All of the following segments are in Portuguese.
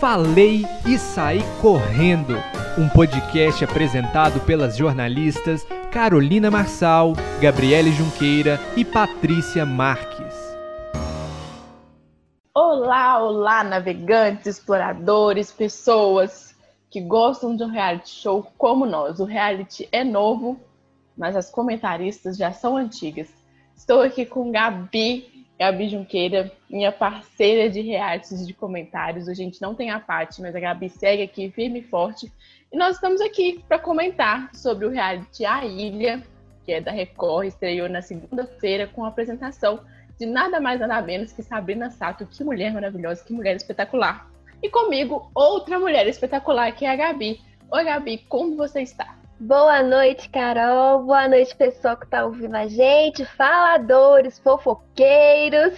Falei e Saí Correndo, um podcast apresentado pelas jornalistas Carolina Marçal, Gabriele Junqueira e Patrícia Marques. Olá, olá, navegantes, exploradores, pessoas que gostam de um reality show como nós. O reality é novo, mas as comentaristas já são antigas. Estou aqui com Gabi Gabi Junqueira, minha parceira de realities de comentários. A gente não tem a parte, mas a Gabi segue aqui firme e forte. E nós estamos aqui para comentar sobre o reality A Ilha, que é da Record, estreou na segunda-feira com a apresentação de nada mais nada menos que Sabrina Sato. Que mulher maravilhosa, que mulher espetacular. E comigo, outra mulher espetacular, que é a Gabi. Oi, Gabi, como você está? Boa noite, Carol. Boa noite, pessoal que está ouvindo a gente. Faladores, fofoqueiros.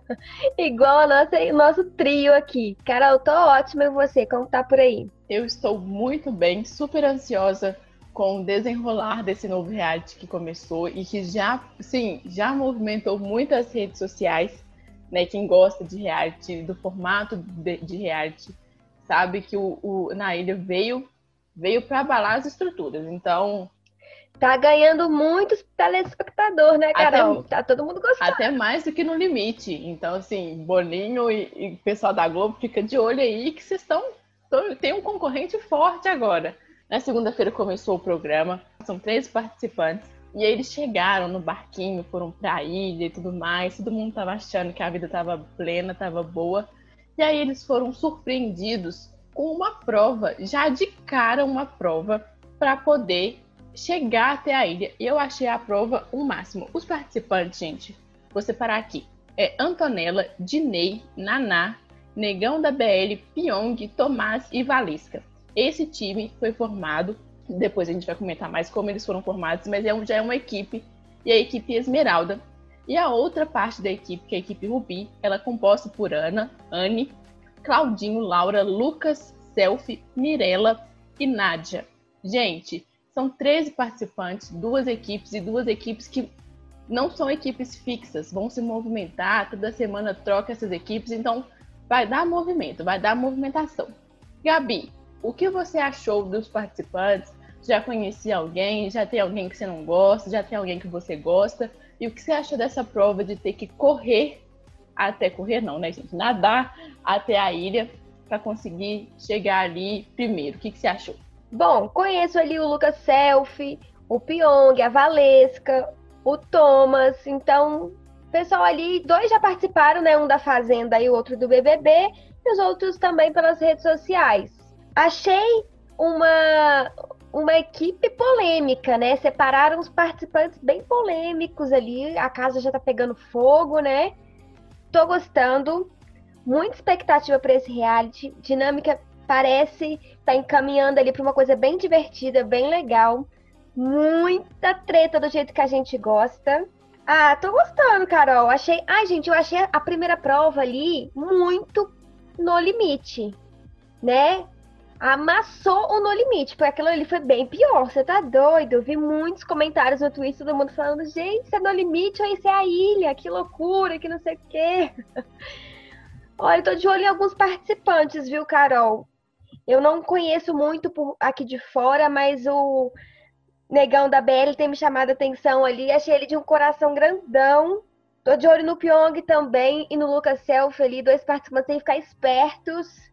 Igual a o nosso trio aqui. Carol, tô ótima e você? Como tá por aí? Eu estou muito bem, super ansiosa com o desenrolar desse novo reality que começou e que já, sim, já movimentou muitas redes sociais, né? Quem gosta de reality, do formato de, de reality, sabe que o, o Na Ilha veio veio para abalar as estruturas. Então. Tá ganhando muitos telespectadores, né, Carol? Até, tá todo mundo gostando. Até mais do que no limite. Então, assim, Boninho e, o pessoal da Globo fica de olho aí que vocês estão. Tem um concorrente forte agora. Na segunda-feira começou o programa, são três participantes. E aí eles chegaram no barquinho, foram pra ilha e tudo mais. Todo mundo tava achando que a vida tava plena, tava boa. E aí eles foram surpreendidos com uma prova, já de cara uma prova, para poder chegar até a ilha. E eu achei a prova o um máximo. Os participantes, gente, vou separar aqui. É Antonella, Dinei, Naná, Negão da BL, Pyong, Tomás e Valesca. Esse time foi formado, depois a gente vai comentar mais como eles foram formados, mas é, já é uma equipe, e a equipe Esmeralda. E a outra parte da equipe, que é a equipe Rubi, ela é composta por Ana, Anne, Claudinho, Laura, Lucas, Selfie, Mirella e Nádia. Gente, são 13 participantes, duas equipes e duas equipes que não são equipes fixas, vão se movimentar, toda semana troca essas equipes, então vai dar movimento, vai dar movimentação. Gabi, o que você achou dos participantes? Já conhecia alguém? Já tem alguém que você não gosta? Já tem alguém que você gosta? E o que você achou dessa prova de ter que correr até correr, não, né, gente? Nadar até a ilha para conseguir chegar ali primeiro. O que, que você achou? Bom, conheço ali o Lucas Selfie, o Pyong, a Valesca, o Thomas. Então, pessoal ali, dois já participaram, né? Um da Fazenda e o outro do BBB, e os outros também pelas redes sociais. Achei uma uma equipe polêmica, né? Separaram os participantes bem polêmicos ali. A casa já tá pegando fogo, né? Tô gostando. Muita expectativa para esse reality. Dinâmica parece tá encaminhando ali para uma coisa bem divertida, bem legal. Muita treta do jeito que a gente gosta. Ah, tô gostando, Carol. Achei. Ai, gente, eu achei a primeira prova ali muito no limite, né? Amassou o No Limite, porque aquilo ali foi bem pior. Você tá doido? Eu vi muitos comentários no Twitter, todo mundo falando, gente, isso é No Limite ou isso é a ilha? Que loucura, que não sei o quê. Olha, eu tô de olho em alguns participantes, viu, Carol? Eu não conheço muito por aqui de fora, mas o negão da BL tem me chamado a atenção ali. Achei ele de um coração grandão. Tô de olho no Pyong também e no Lucas Selfie ali, dois participantes sem ficar espertos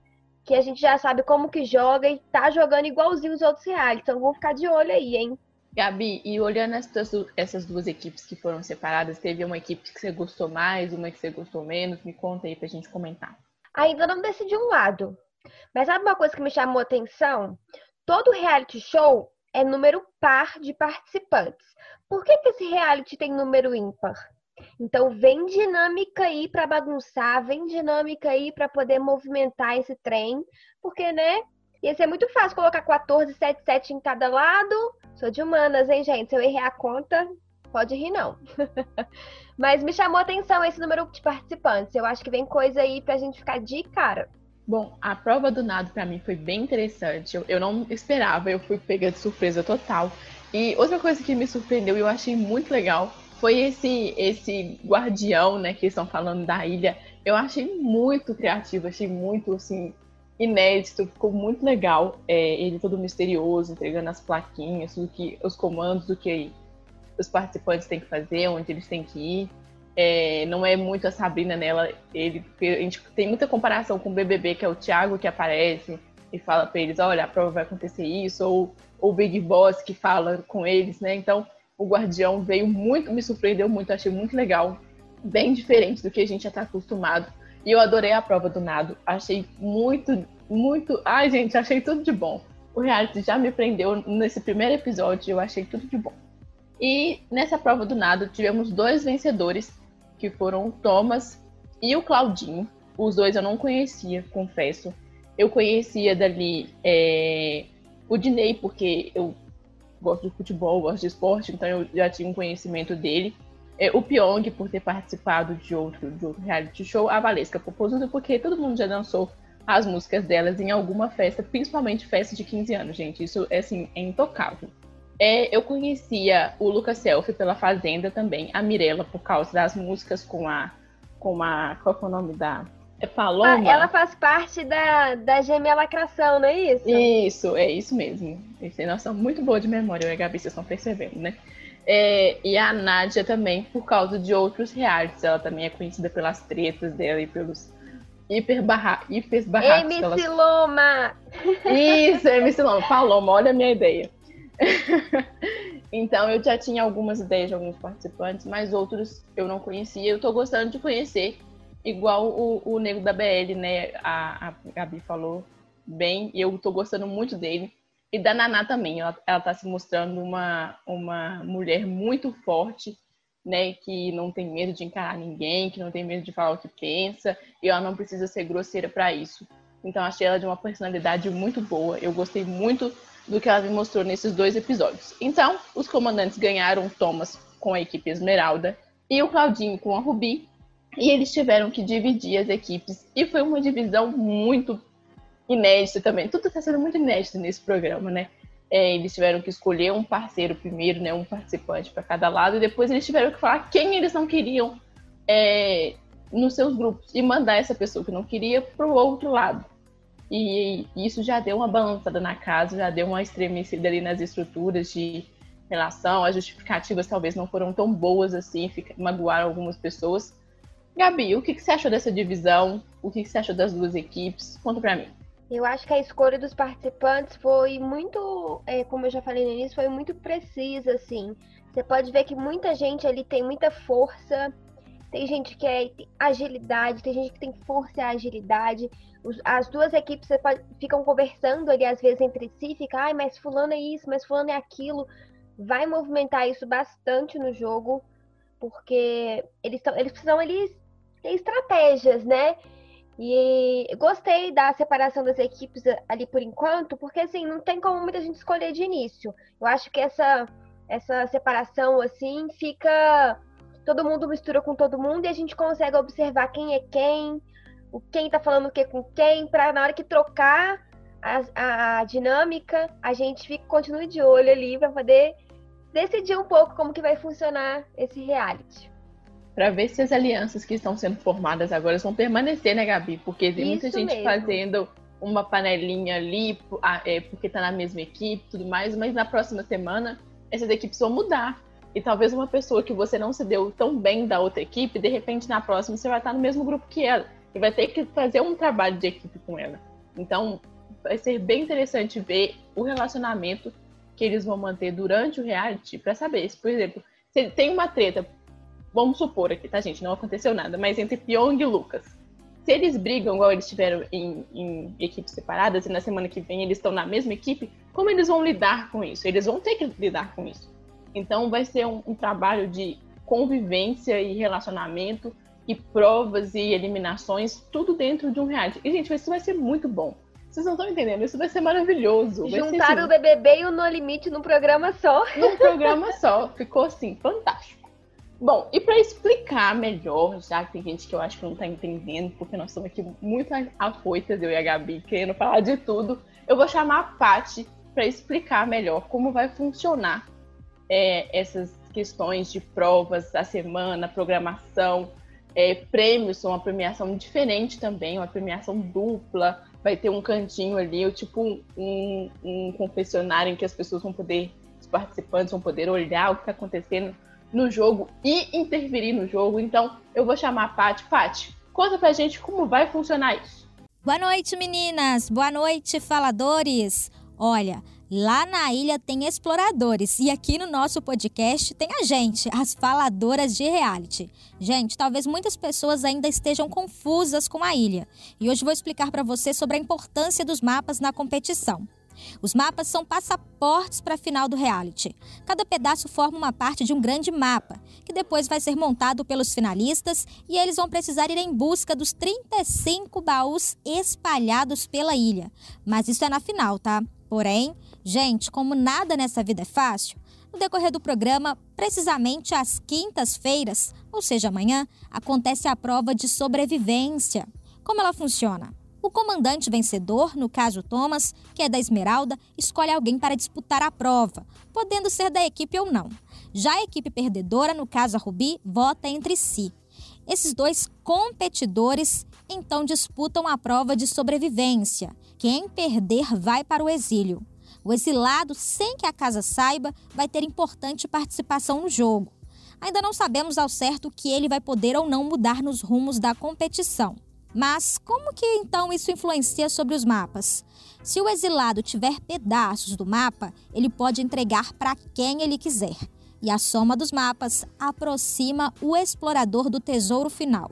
que a gente já sabe como que joga e tá jogando igualzinho os outros reais. Então vamos ficar de olho aí, hein? Gabi, e olhando essas, essas duas equipes que foram separadas, teve uma equipe que você gostou mais, uma que você gostou menos? Me conta aí pra gente comentar. Ainda não decidi um lado. Mas sabe uma coisa que me chamou a atenção? Todo reality show é número par de participantes. Por que, que esse reality tem número ímpar? Então, vem dinâmica aí para bagunçar, vem dinâmica aí para poder movimentar esse trem, porque, né? Ia ser muito fácil colocar 14, 7, 7 em cada lado. Sou de humanas, hein, gente? Se eu errar a conta, pode rir, não. Mas me chamou a atenção esse número de participantes. Eu acho que vem coisa aí pra gente ficar de cara. Bom, a prova do nado para mim foi bem interessante. Eu, eu não esperava, eu fui pega de surpresa total. E outra coisa que me surpreendeu e eu achei muito legal foi esse esse guardião, né, que estão falando da ilha. Eu achei muito criativo, achei muito assim inédito, ficou muito legal. É, ele todo misterioso, entregando as plaquinhas, do que, os comandos do que os participantes têm que fazer, onde eles têm que ir. É, não é muito a Sabrina nela, ele, a gente tem muita comparação com o BBB, que é o Thiago que aparece e fala para eles, olha, a prova vai acontecer isso, ou o Big Boss que fala com eles, né? Então, o Guardião veio muito, me surpreendeu muito, achei muito legal, bem diferente do que a gente já está acostumado. E eu adorei a prova do nado, achei muito, muito. Ai, gente, achei tudo de bom. O reality já me prendeu nesse primeiro episódio, eu achei tudo de bom. E nessa prova do nado tivemos dois vencedores, que foram o Thomas e o Claudinho. Os dois eu não conhecia, confesso. Eu conhecia dali é, o Dinei, porque eu gosto de futebol, gosto de esporte, então eu já tinha um conhecimento dele. É, o Pyong, por ter participado de outro, de outro reality show. A Valesca Popozuda, porque todo mundo já dançou as músicas delas em alguma festa, principalmente festa de 15 anos, gente. Isso é, assim, é intocável. É, eu conhecia o Lucas Selfie pela Fazenda também, a Mirella por causa das músicas com a. com a. Qual é o nome da. É Paloma? Ah, ela faz parte da, da gêmea lacração, não é isso? Isso, é isso mesmo. Tem noção muito boa de memória, eu e a Gabi, vocês estão percebendo, né? É, e a Nádia também, por causa de outros realities. Ela também é conhecida pelas tretas dela e pelos hiper, barra, hiper barracos. MC elas... Loma! Isso, MC Loma. Paloma, olha a minha ideia. então eu já tinha algumas ideias de alguns participantes, mas outros eu não conhecia. Eu tô gostando de conhecer, igual o, o Nego da BL, né? A, a Gabi falou bem, e eu tô gostando muito dele. E da Naná também, ela, ela tá se mostrando uma, uma mulher muito forte, né? Que não tem medo de encarar ninguém, que não tem medo de falar o que pensa, e ela não precisa ser grosseira para isso. Então achei ela de uma personalidade muito boa. Eu gostei muito do que ela me mostrou nesses dois episódios. Então, os comandantes ganharam Thomas com a equipe Esmeralda e o Claudinho com a Rubi, e eles tiveram que dividir as equipes, e foi uma divisão muito inédita também. Tudo está sendo muito inédito nesse programa, né? É, eles tiveram que escolher um parceiro primeiro, né, um participante para cada lado, e depois eles tiveram que falar quem eles não queriam é, nos seus grupos e mandar essa pessoa que não queria para o outro lado. E isso já deu uma balançada na casa, já deu uma estremecida ali nas estruturas de relação. As justificativas talvez não foram tão boas assim, magoaram algumas pessoas. Gabi, o que, que você achou dessa divisão? O que, que você achou das duas equipes? Conta pra mim. Eu acho que a escolha dos participantes foi muito, é, como eu já falei no início, foi muito precisa, assim. Você pode ver que muita gente ali tem muita força, tem gente que é agilidade, tem gente que tem força e agilidade. As duas equipes pode, ficam conversando ali, às vezes, entre si, fica, ai, mas fulano é isso, mas fulano é aquilo. Vai movimentar isso bastante no jogo, porque eles, tão, eles precisam eles ter estratégias, né? E gostei da separação das equipes ali por enquanto, porque assim, não tem como muita gente escolher de início. Eu acho que essa, essa separação assim fica. Todo mundo mistura com todo mundo e a gente consegue observar quem é quem, o quem tá falando o que com quem, para na hora que trocar a, a, a, dinâmica, a gente fica, continue de olho ali para poder decidir um pouco como que vai funcionar esse reality para ver se as alianças que estão sendo formadas agora vão permanecer, né, Gabi? Porque tem muita gente mesmo. fazendo uma panelinha ali, é, porque está na mesma equipe e tudo mais, mas na próxima semana essas equipes vão mudar. E talvez uma pessoa que você não se deu tão bem da outra equipe, de repente na próxima você vai estar no mesmo grupo que ela. E vai ter que fazer um trabalho de equipe com ela. Então vai ser bem interessante ver o relacionamento que eles vão manter durante o reality para saber se, por exemplo, se tem uma treta vamos supor aqui, tá, gente? Não aconteceu nada, mas entre Pyong e Lucas. Se eles brigam igual eles tiveram em, em equipes separadas e na semana que vem eles estão na mesma equipe, como eles vão lidar com isso? Eles vão ter que lidar com isso. Então vai ser um, um trabalho de convivência e relacionamento e provas e eliminações, tudo dentro de um reality. E, gente, isso vai ser muito bom. Vocês não estão entendendo, isso vai ser maravilhoso. Vai Juntaram ser, assim, o BBB e o No Limite num programa só. Num programa só. Ficou, assim, fantástico. Bom, e para explicar melhor, já que tem gente que eu acho que não está entendendo, porque nós estamos aqui muito afoitas, eu e a Gabi, querendo falar de tudo, eu vou chamar a Paty para explicar melhor como vai funcionar é, essas questões de provas da semana, programação, é, prêmios, uma premiação diferente também, uma premiação dupla, vai ter um cantinho ali, tipo um, um confessionário em que as pessoas vão poder, os participantes vão poder olhar o que está acontecendo no jogo e interferir no jogo. Então, eu vou chamar a Paty. Paty, conta pra gente como vai funcionar isso. Boa noite, meninas! Boa noite, faladores! Olha, lá na ilha tem exploradores e aqui no nosso podcast tem a gente, as faladoras de reality. Gente, talvez muitas pessoas ainda estejam confusas com a ilha e hoje vou explicar para você sobre a importância dos mapas na competição. Os mapas são passaportes para a final do reality. Cada pedaço forma uma parte de um grande mapa, que depois vai ser montado pelos finalistas e eles vão precisar ir em busca dos 35 baús espalhados pela ilha. Mas isso é na final, tá? Porém, gente, como nada nessa vida é fácil, no decorrer do programa, precisamente às quintas-feiras, ou seja, amanhã, acontece a prova de sobrevivência. Como ela funciona? O comandante vencedor, no caso Thomas, que é da Esmeralda, escolhe alguém para disputar a prova, podendo ser da equipe ou não. Já a equipe perdedora, no caso a Rubi, vota entre si. Esses dois competidores então disputam a prova de sobrevivência. Quem perder vai para o exílio. O exilado, sem que a casa saiba, vai ter importante participação no jogo. Ainda não sabemos ao certo que ele vai poder ou não mudar nos rumos da competição. Mas como que então isso influencia sobre os mapas? Se o exilado tiver pedaços do mapa, ele pode entregar para quem ele quiser. E a soma dos mapas aproxima o explorador do tesouro final.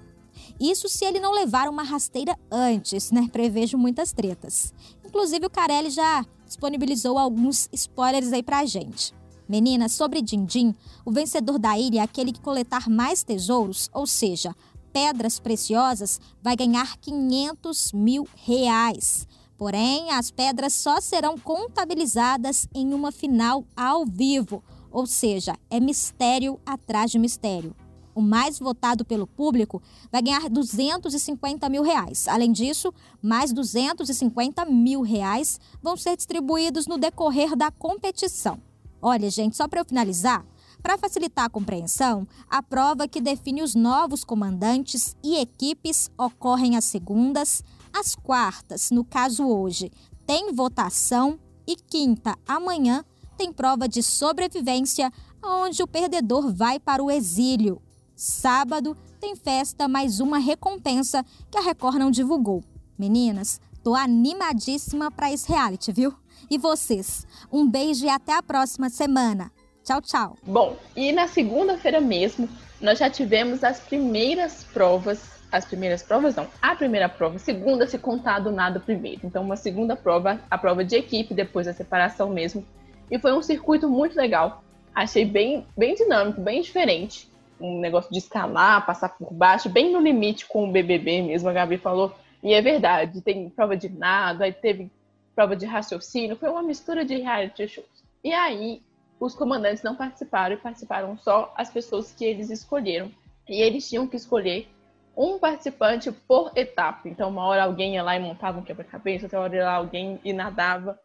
Isso se ele não levar uma rasteira antes, né? Prevejo muitas tretas. Inclusive o Carelli já disponibilizou alguns spoilers aí pra gente. Meninas, sobre Dindim, o vencedor da ilha é aquele que coletar mais tesouros, ou seja, pedras preciosas, vai ganhar 500 mil reais. Porém, as pedras só serão contabilizadas em uma final ao vivo, ou seja, é mistério atrás de mistério. O mais votado pelo público vai ganhar 250 mil reais. Além disso, mais 250 mil reais vão ser distribuídos no decorrer da competição. Olha, gente, só para eu finalizar, para facilitar a compreensão, a prova que define os novos comandantes e equipes ocorrem às segundas, às quartas, no caso hoje, tem votação e quinta, amanhã, tem prova de sobrevivência, onde o perdedor vai para o exílio. Sábado tem festa, mais uma recompensa que a Record não divulgou. Meninas, tô animadíssima para esse reality, viu? E vocês? Um beijo e até a próxima semana. Tchau, tchau. Bom, e na segunda-feira mesmo, nós já tivemos as primeiras provas. As primeiras provas não, a primeira prova, segunda se contar do nada primeiro. Então, uma segunda prova, a prova de equipe, depois da separação mesmo. E foi um circuito muito legal. Achei bem, bem dinâmico, bem diferente. Um negócio de escalar, passar por baixo, bem no limite com o BBB mesmo, a Gabi falou. E é verdade, tem prova de nada, aí teve prova de raciocínio, foi uma mistura de reality shows. E aí, os comandantes não participaram e participaram só as pessoas que eles escolheram. E eles tinham que escolher um participante por etapa. Então, uma hora alguém ia lá e montava um quebra-cabeça, outra hora ia lá alguém e nadava.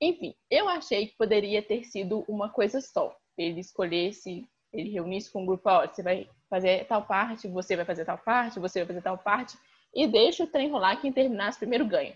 Enfim, eu achei que poderia ter sido uma coisa só. Ele escolhesse, ele reunisse com um grupo, ó, você vai fazer tal parte, você vai fazer tal parte, você vai fazer tal parte, e deixa o trem rolar, quem terminasse primeiro ganha.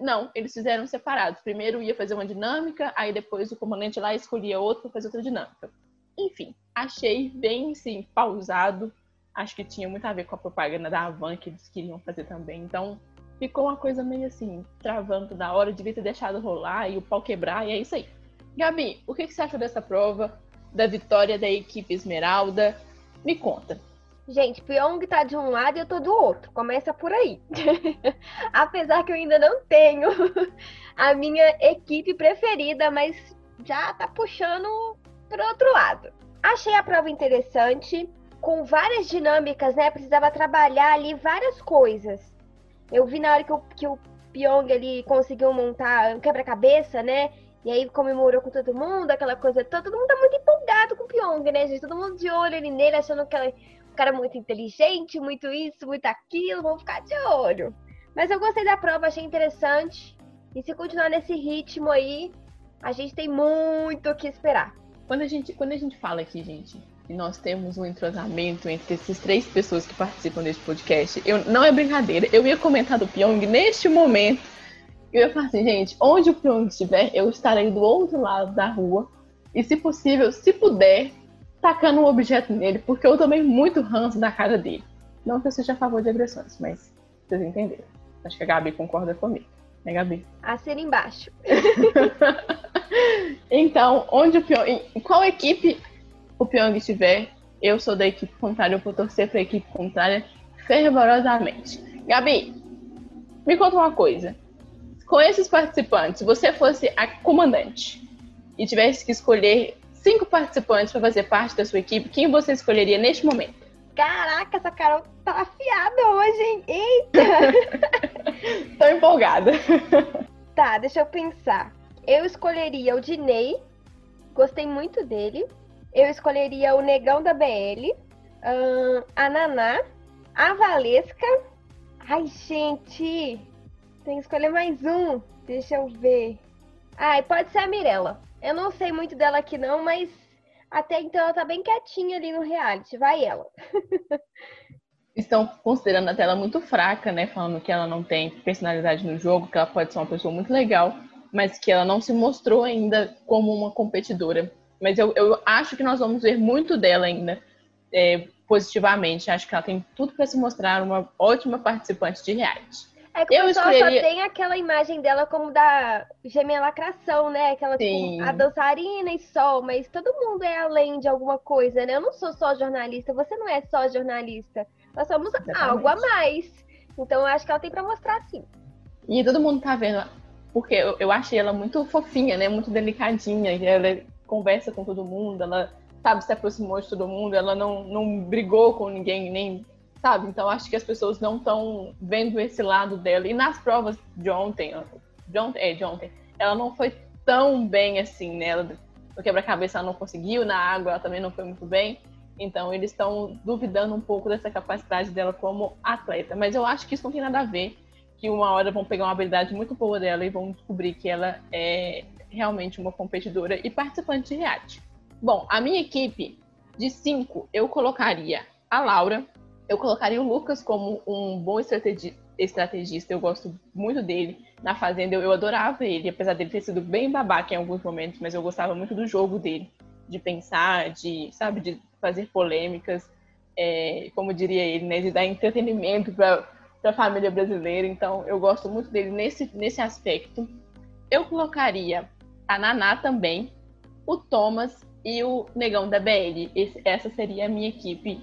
Não, eles fizeram separados. Primeiro ia fazer uma dinâmica, aí depois o comandante lá escolhia outro para fazer outra dinâmica. Enfim, achei bem assim, pausado. Acho que tinha muito a ver com a propaganda da Avan que eles queriam fazer também. Então, ficou uma coisa meio assim, travando da hora, devia ter deixado rolar e o pau quebrar, e é isso aí. Gabi, o que, que você achou dessa prova, da vitória da equipe Esmeralda? Me conta. Gente, Pyong tá de um lado e eu tô do outro. Começa por aí. Apesar que eu ainda não tenho a minha equipe preferida, mas já tá puxando pro outro lado. Achei a prova interessante, com várias dinâmicas, né? Precisava trabalhar ali várias coisas. Eu vi na hora que o, que o Pyong ali conseguiu montar um quebra-cabeça, né? E aí comemorou com todo mundo, aquela coisa toda. Todo mundo tá muito empolgado com o Pyong, né, gente? Todo mundo de olho ali nele, achando que cara muito inteligente, muito isso, muito aquilo, vamos ficar de olho. Mas eu gostei da prova, achei interessante. E se continuar nesse ritmo aí, a gente tem muito o que esperar. Quando a gente, quando a gente fala aqui, gente, e nós temos um entrosamento entre essas três pessoas que participam deste podcast. Eu, não é brincadeira, eu ia comentar do Pyong neste momento. Eu ia falar assim, gente, onde o Pyong estiver, eu estarei do outro lado da rua. E se possível, se puder, tacando um objeto nele, porque eu tomei muito ranço da cara dele. Não que eu seja a favor de agressões, mas vocês entenderam. Acho que a Gabi concorda comigo. Né, Gabi? Assina embaixo. então, onde o Pyong. Qual equipe o Pyong estiver, eu sou da equipe contrária, eu vou torcer para a equipe contrária fervorosamente. Gabi, me conta uma coisa. Com esses participantes, se você fosse a comandante e tivesse que escolher cinco participantes para fazer parte da sua equipe, quem você escolheria neste momento? Caraca, essa Carol tá afiada hoje, hein? Eita! Tô empolgada. Tá, deixa eu pensar. Eu escolheria o Dinei. Gostei muito dele eu escolheria o Negão da BL, a Naná, a Valesca. Ai, gente, tem que escolher mais um. Deixa eu ver. Ai, pode ser a Mirella. Eu não sei muito dela aqui não, mas até então ela tá bem quietinha ali no reality. Vai ela. Estão considerando a tela muito fraca, né? Falando que ela não tem personalidade no jogo, que ela pode ser uma pessoa muito legal, mas que ela não se mostrou ainda como uma competidora. Mas eu, eu acho que nós vamos ver muito dela ainda é, positivamente. Acho que ela tem tudo para se mostrar uma ótima participante de reality. É que eu o pessoal escolheria... só tem aquela imagem dela como da gêmea lacração, né? Aquela tipo, a dançarina e sol, mas todo mundo é além de alguma coisa, né? Eu não sou só jornalista, você não é só jornalista. Nós somos Exatamente. algo a mais. Então eu acho que ela tem para mostrar sim. E todo mundo tá vendo, porque eu, eu achei ela muito fofinha, né? Muito delicadinha. Ela conversa com todo mundo, ela, sabe, se aproximou de todo mundo, ela não, não brigou com ninguém, nem, sabe? Então acho que as pessoas não estão vendo esse lado dela. E nas provas de ontem, de ontem, é, de ontem, ela não foi tão bem assim, né? Ela, no quebra-cabeça ela não conseguiu, na água ela também não foi muito bem. Então eles estão duvidando um pouco dessa capacidade dela como atleta. Mas eu acho que isso não tem nada a ver. Que uma hora vão pegar uma habilidade muito boa dela e vão descobrir que ela é realmente uma competidora e participante de reality. Bom, a minha equipe de cinco, eu colocaria a Laura, eu colocaria o Lucas como um bom estrategi estrategista, eu gosto muito dele. Na Fazenda eu, eu adorava ele, apesar dele ter sido bem babaca em alguns momentos, mas eu gostava muito do jogo dele, de pensar, de, sabe, de fazer polêmicas, é, como diria ele, né, de dar entretenimento para a família brasileira. Então eu gosto muito dele nesse, nesse aspecto. Eu colocaria a Naná também, o Thomas e o Negão da BL. Esse, essa seria a minha equipe.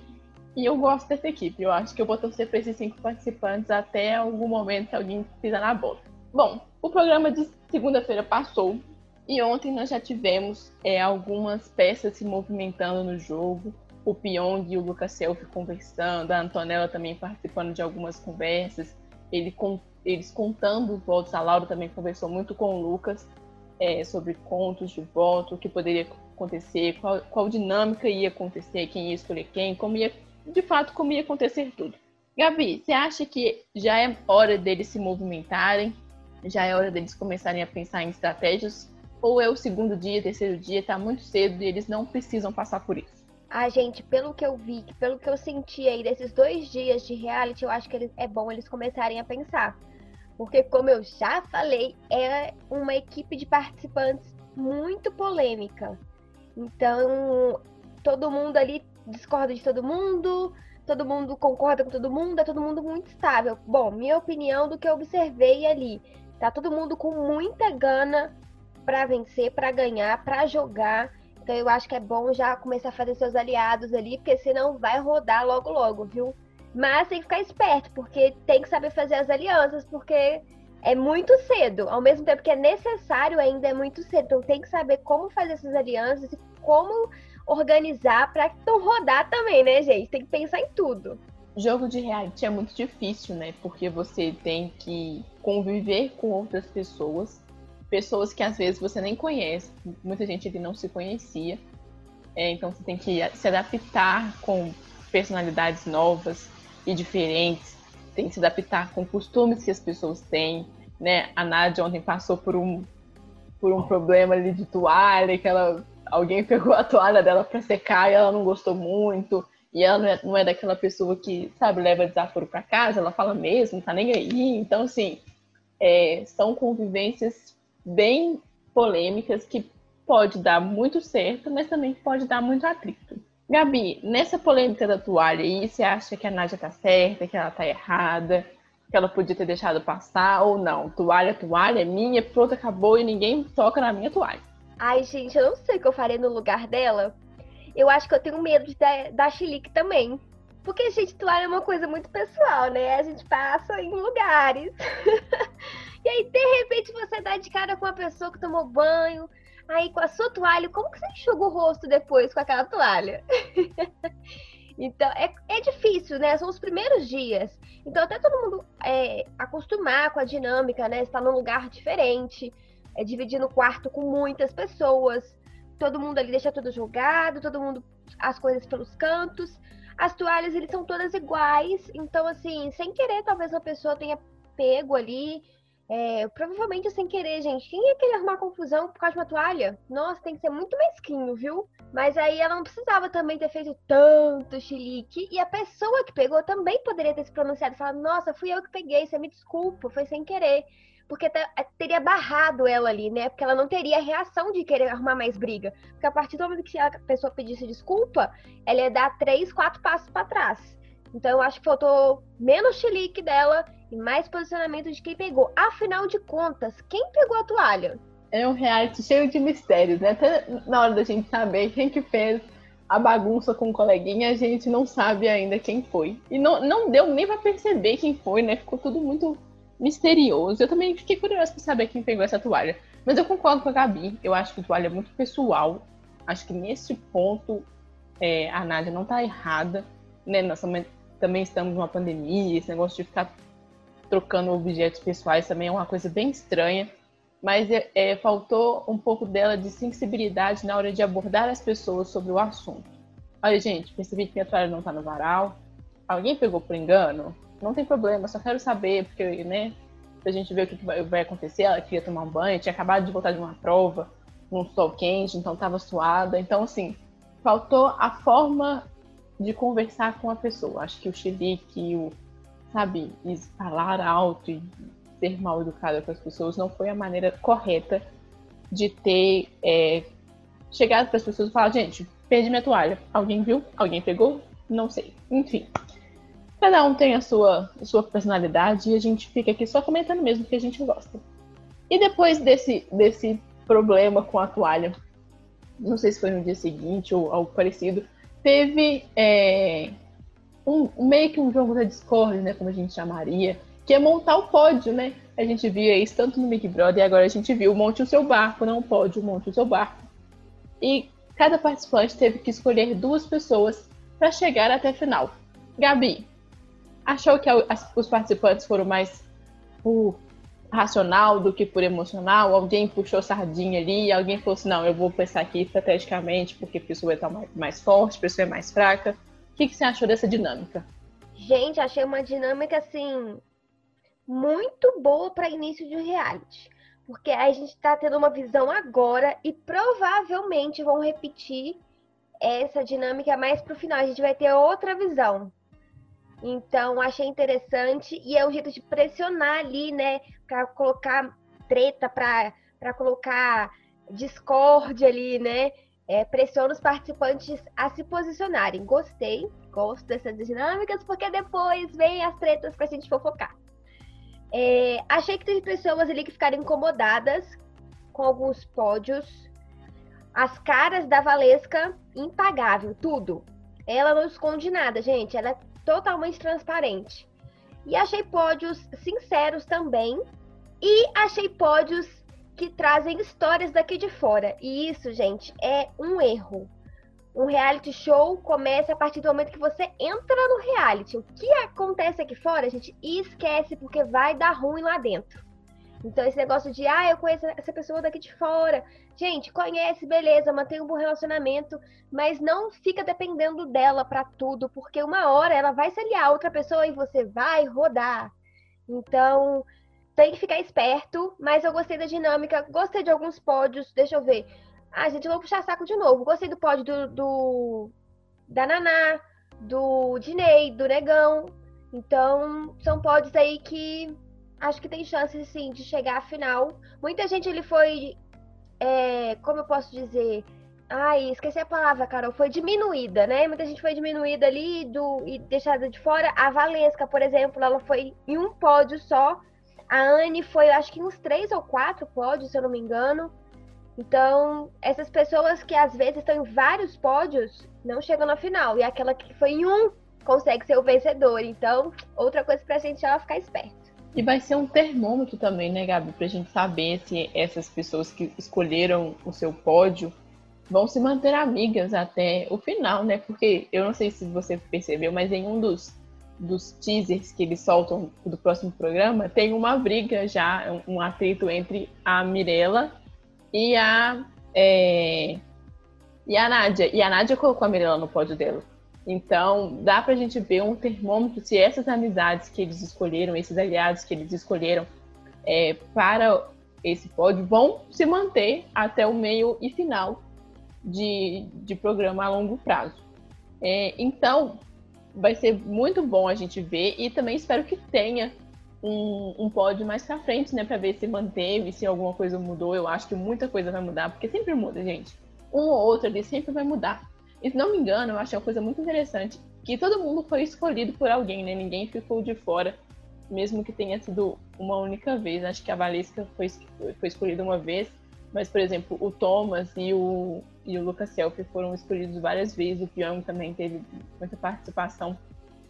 E eu gosto dessa equipe. Eu acho que eu vou torcer para esses cinco participantes até algum momento que alguém pisar na bola. Bom, o programa de segunda-feira passou e ontem nós já tivemos é, algumas peças se movimentando no jogo. O Pyong e o Lucas Selfie conversando, a Antonella também participando de algumas conversas. Ele, com, eles contando os votos, a Laura também conversou muito com o Lucas é, sobre contos de voto, o que poderia acontecer, qual, qual dinâmica ia acontecer, quem ia escolher quem, como ia, de fato, como ia acontecer tudo. Gabi, você acha que já é hora deles se movimentarem? Já é hora deles começarem a pensar em estratégias? Ou é o segundo dia, terceiro dia, está muito cedo e eles não precisam passar por isso? Ah, gente, pelo que eu vi, pelo que eu senti aí desses dois dias de reality, eu acho que eles, é bom eles começarem a pensar. Porque, como eu já falei, é uma equipe de participantes muito polêmica. Então, todo mundo ali discorda de todo mundo, todo mundo concorda com todo mundo, é todo mundo muito estável. Bom, minha opinião do que eu observei ali. Tá todo mundo com muita gana para vencer, para ganhar, para jogar. Então eu acho que é bom já começar a fazer seus aliados ali, porque senão vai rodar logo logo, viu? Mas tem que ficar esperto, porque tem que saber fazer as alianças, porque é muito cedo. Ao mesmo tempo que é necessário, ainda é muito cedo. Então tem que saber como fazer essas alianças e como organizar para não rodar também, né, gente? Tem que pensar em tudo. Jogo de reality é muito difícil, né? Porque você tem que conviver com outras pessoas, pessoas que às vezes você nem conhece. Muita gente ali não se conhecia. É, então você tem que se adaptar com personalidades novas, e diferentes, tem que se adaptar com costumes que as pessoas têm, né? A Nádia ontem passou por um por um problema ali de toalha, que ela alguém pegou a toalha dela para secar e ela não gostou muito. E ela não é, não é daquela pessoa que, sabe, leva desaforo para casa, ela fala mesmo, tá nem aí. Então, assim, é, são convivências bem polêmicas que pode dar muito certo, mas também pode dar muito atrito. Gabi, nessa polêmica da toalha aí, você acha que a Nádia tá certa, que ela tá errada, que ela podia ter deixado passar ou não? Toalha, toalha é minha, pronto, acabou e ninguém toca na minha toalha. Ai, gente, eu não sei o que eu faria no lugar dela. Eu acho que eu tenho medo de dar, chilique também. Porque, gente, toalha é uma coisa muito pessoal, né? A gente passa em lugares. e aí, de repente, você dá de cara com uma pessoa que tomou banho, aí com a sua toalha, como que você enxuga o rosto depois com aquela toalha? então, é, é difícil, né? São os primeiros dias. Então, até todo mundo é, acostumar com a dinâmica, né? Estar num lugar diferente, é, dividir no quarto com muitas pessoas. Todo mundo ali deixa tudo jogado, todo mundo as coisas pelos cantos. As toalhas, eles são todas iguais. Então, assim, sem querer, talvez a pessoa tenha pego ali. É, provavelmente sem querer, gente. Quem ia querer arrumar confusão por causa de uma toalha? Nossa, tem que ser muito mesquinho, viu? Mas aí ela não precisava também ter feito tanto chilique. E a pessoa que pegou também poderia ter se pronunciado e falado: Nossa, fui eu que peguei, você me desculpa, foi sem querer porque teria barrado ela ali, né? Porque ela não teria reação de querer arrumar mais briga. Porque a partir do momento que a pessoa pedisse desculpa, ela ia dar três, quatro passos para trás. Então eu acho que faltou menos chilique dela e mais posicionamento de quem pegou. Afinal de contas, quem pegou a toalha? É um reality cheio de mistérios, né? Até na hora da gente saber quem que fez a bagunça com o coleguinha, a gente não sabe ainda quem foi. E não, não deu nem para perceber quem foi, né? Ficou tudo muito misterioso. Eu também fiquei curiosa para saber quem pegou essa toalha. Mas eu concordo com a Gabi. Eu acho que toalha é muito pessoal. Acho que nesse ponto é, a Nádia não está errada. Né? Nós também, também estamos numa pandemia. Esse negócio de ficar trocando objetos pessoais também é uma coisa bem estranha. Mas é, é, faltou um pouco dela de sensibilidade na hora de abordar as pessoas sobre o assunto. Olha, gente, percebi que minha toalha não está no varal. Alguém pegou por engano? Não tem problema, só quero saber, porque, né, a gente ver o que vai acontecer, ela queria tomar um banho, tinha acabado de voltar de uma prova, num sol quente, então estava suada. Então, assim, faltou a forma de conversar com a pessoa. Acho que o xilique, o, sabe, falar alto e ser mal educada com as pessoas não foi a maneira correta de ter é, chegado para as pessoas e falar, gente, perdi minha toalha. Alguém viu? Alguém pegou? Não sei. Enfim. Cada um tem a sua, a sua personalidade e a gente fica aqui só comentando mesmo que a gente gosta. E depois desse, desse problema com a toalha, não sei se foi no dia seguinte ou algo parecido, teve é, um, meio que um jogo da Discord, né, como a gente chamaria, que é montar o pódio, né? A gente via isso tanto no Big Brother e agora a gente viu monte o seu barco, não pódio, monte o seu barco. E cada participante teve que escolher duas pessoas para chegar até a final. Gabi, achou que os participantes foram mais por racional do que por emocional? Alguém puxou sardinha ali, alguém falou assim, não, eu vou pensar aqui estrategicamente porque a pessoa é mais forte, a pessoa é mais fraca. O que, que você achou dessa dinâmica? Gente, achei uma dinâmica assim muito boa para início de um reality. Porque a gente está tendo uma visão agora e provavelmente vão repetir essa dinâmica mais para o final. A gente vai ter outra visão. Então, achei interessante e é um jeito de pressionar ali, né? Para colocar treta, para colocar discórdia ali, né? É, pressiona os participantes a se posicionarem. Gostei, gosto dessas dinâmicas, porque depois vem as tretas para a gente fofocar. É, achei que teve pessoas ali que ficaram incomodadas com alguns pódios. As caras da Valesca, impagável, tudo. Ela não esconde nada, gente. Ela totalmente transparente. E achei pódios sinceros também. E achei pódios que trazem histórias daqui de fora. E isso, gente, é um erro. Um reality show começa a partir do momento que você entra no reality. O que acontece aqui fora, gente esquece porque vai dar ruim lá dentro. Então, esse negócio de, ah, eu conheço essa pessoa daqui de fora. Gente, conhece, beleza, mantém um bom relacionamento, mas não fica dependendo dela para tudo, porque uma hora ela vai se aliar a outra pessoa e você vai rodar. Então, tem que ficar esperto, mas eu gostei da dinâmica, gostei de alguns pódios, deixa eu ver. Ah, gente, eu vou puxar saco de novo. Gostei do pódio do, do da Naná, do Dinei, do Negão. Então, são pódios aí que acho que tem chances, sim, de chegar à final. Muita gente ele foi, é, como eu posso dizer, ai, esqueci a palavra, Carol, foi diminuída, né? Muita gente foi diminuída ali do, e deixada de fora. A Valesca, por exemplo, ela foi em um pódio só. A Anne foi, acho que uns três ou quatro pódios, se eu não me engano. Então, essas pessoas que às vezes estão em vários pódios não chegam na final. E aquela que foi em um consegue ser o vencedor. Então, outra coisa pra gente já ficar esperto. E vai ser um termômetro também, né, Gabi, pra gente saber se essas pessoas que escolheram o seu pódio vão se manter amigas até o final, né? Porque eu não sei se você percebeu, mas em um dos, dos teasers que eles soltam do próximo programa, tem uma briga já, um atrito entre a Mirella e a. É, e a Nádia. E a Nádia colocou a Mirella no pódio dela. Então, dá pra gente ver um termômetro se essas amizades que eles escolheram, esses aliados que eles escolheram é, para esse pódio vão se manter até o meio e final de, de programa a longo prazo. É, então, vai ser muito bom a gente ver e também espero que tenha um, um pódio mais pra frente, né, para ver se manteve, se alguma coisa mudou. Eu acho que muita coisa vai mudar, porque sempre muda, gente. Um ou outro ali sempre vai mudar. E se não me engano, eu achei uma coisa muito interessante que todo mundo foi escolhido por alguém, né? Ninguém ficou de fora, mesmo que tenha sido uma única vez. Acho que a Valesca foi, foi escolhida uma vez, mas, por exemplo, o Thomas e o, e o Lucas Selfie foram escolhidos várias vezes. O Pyong também teve muita participação.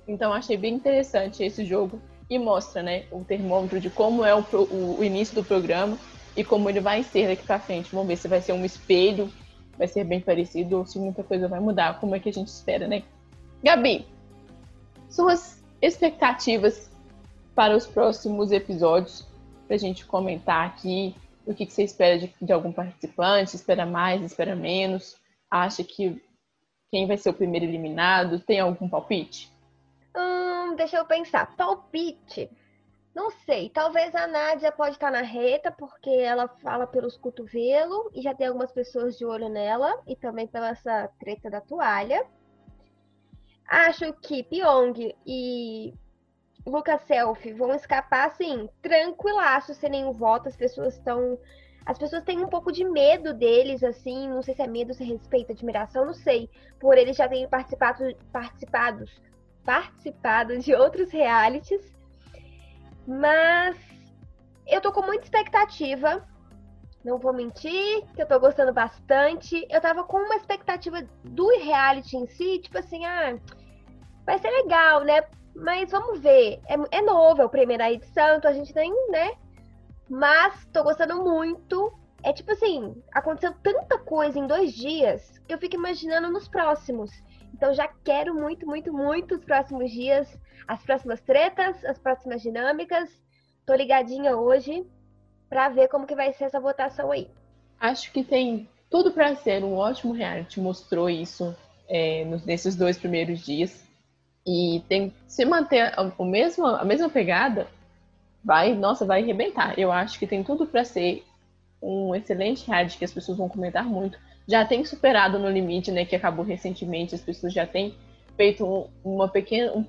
Então, achei bem interessante esse jogo e mostra, né, o termômetro de como é o, o, o início do programa e como ele vai ser daqui para frente. Vamos ver se vai ser um espelho vai ser bem parecido ou se muita coisa vai mudar, como é que a gente espera, né? Gabi, suas expectativas para os próximos episódios, para a gente comentar aqui o que, que você espera de, de, algum participante, espera mais, espera menos, acha que quem vai ser o primeiro eliminado, tem algum palpite? Hum, deixa eu pensar. Palpite. Não sei, talvez a Nádia pode estar na reta, porque ela fala pelos cotovelos e já tem algumas pessoas de olho nela, e também pela essa treta da toalha. Acho que Pyong e Lucas Selfie vão escapar, assim, tranquilaço, sem nenhum voto. As pessoas estão. As pessoas têm um pouco de medo deles, assim, não sei se é medo, se é respeito, admiração, não sei. Por eles já terem participado, participados, participado de outros realities mas eu tô com muita expectativa. Não vou mentir, que eu tô gostando bastante. Eu tava com uma expectativa do reality em si, tipo assim, ah, vai ser legal, né? Mas vamos ver. É, é novo, é a primeira edição, então a gente nem, né? Mas tô gostando muito. É tipo assim, aconteceu tanta coisa em dois dias que eu fico imaginando nos próximos. Então já quero muito, muito, muito os próximos dias as próximas tretas, as próximas dinâmicas. Tô ligadinha hoje para ver como que vai ser essa votação aí. Acho que tem tudo para ser um ótimo reality. Mostrou isso é, nesses dois primeiros dias. E tem se manter a, mesmo, a mesma pegada, vai, nossa, vai arrebentar. Eu acho que tem tudo para ser um excelente reality que as pessoas vão comentar muito. Já tem superado no limite, né, que acabou recentemente, as pessoas já têm feito uma pequena, um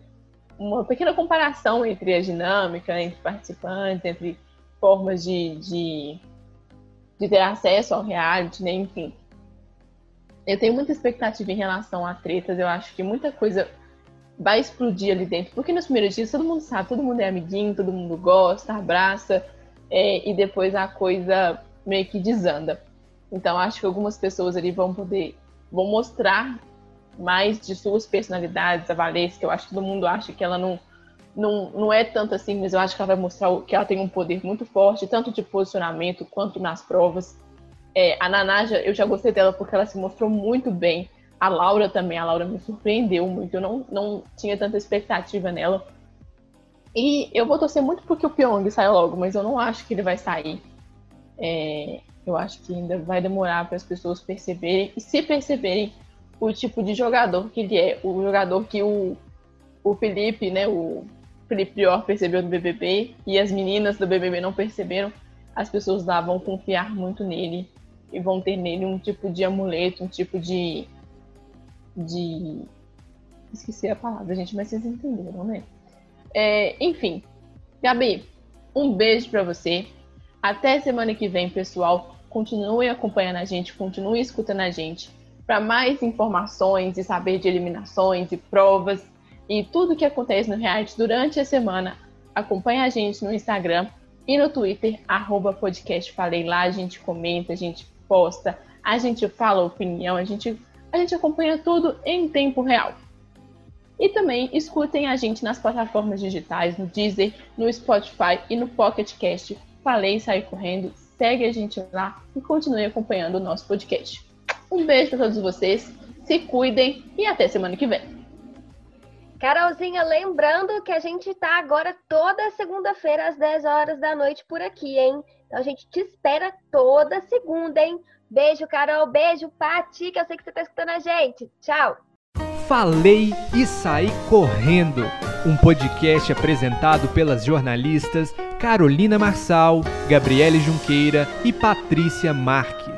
uma pequena comparação entre a dinâmica, entre participantes, entre formas de, de, de ter acesso ao reality, né? enfim. Eu tenho muita expectativa em relação a tretas, eu acho que muita coisa vai explodir ali dentro, porque nos primeiros dias todo mundo sabe, todo mundo é amiguinho, todo mundo gosta, abraça, é, e depois a coisa meio que desanda. Então acho que algumas pessoas ali vão poder, vão mostrar mais de suas personalidades, a Valesca, eu acho que todo mundo acha que ela não, não, não é tanto assim, mas eu acho que ela vai mostrar que ela tem um poder muito forte, tanto de posicionamento quanto nas provas. É, a Nanaja, eu já gostei dela porque ela se mostrou muito bem. A Laura também, a Laura me surpreendeu muito, eu não, não tinha tanta expectativa nela. E eu vou torcer muito porque o Pyong saia logo, mas eu não acho que ele vai sair. É, eu acho que ainda vai demorar para as pessoas perceberem, e se perceberem, o tipo de jogador que ele é. O jogador que o, o Felipe, né, o Felipe Prior percebeu no BBB e as meninas do BBB não perceberam, as pessoas lá vão confiar muito nele e vão ter nele um tipo de amuleto, um tipo de. de. Esqueci a palavra, gente, mas vocês entenderam, né? É, enfim, Gabi, um beijo para você. Até semana que vem, pessoal. Continue acompanhando a gente, continue escutando a gente. Para mais informações e saber de eliminações e provas e tudo que acontece no reality durante a semana, acompanhe a gente no Instagram e no Twitter, arroba podcast Falei lá, a gente comenta, a gente posta, a gente fala opinião, a gente, a gente acompanha tudo em tempo real. E também escutem a gente nas plataformas digitais, no Deezer, no Spotify e no Pocket Cast. Falei saí correndo. Segue a gente lá e continue acompanhando o nosso podcast. Um beijo para todos vocês, se cuidem e até semana que vem. Carolzinha, lembrando que a gente está agora toda segunda-feira às 10 horas da noite por aqui, hein? Então a gente te espera toda segunda, hein? Beijo, Carol. Beijo, Pati, que eu sei que você está escutando a gente. Tchau. Falei e saí correndo. Um podcast apresentado pelas jornalistas Carolina Marçal, Gabriele Junqueira e Patrícia Marques.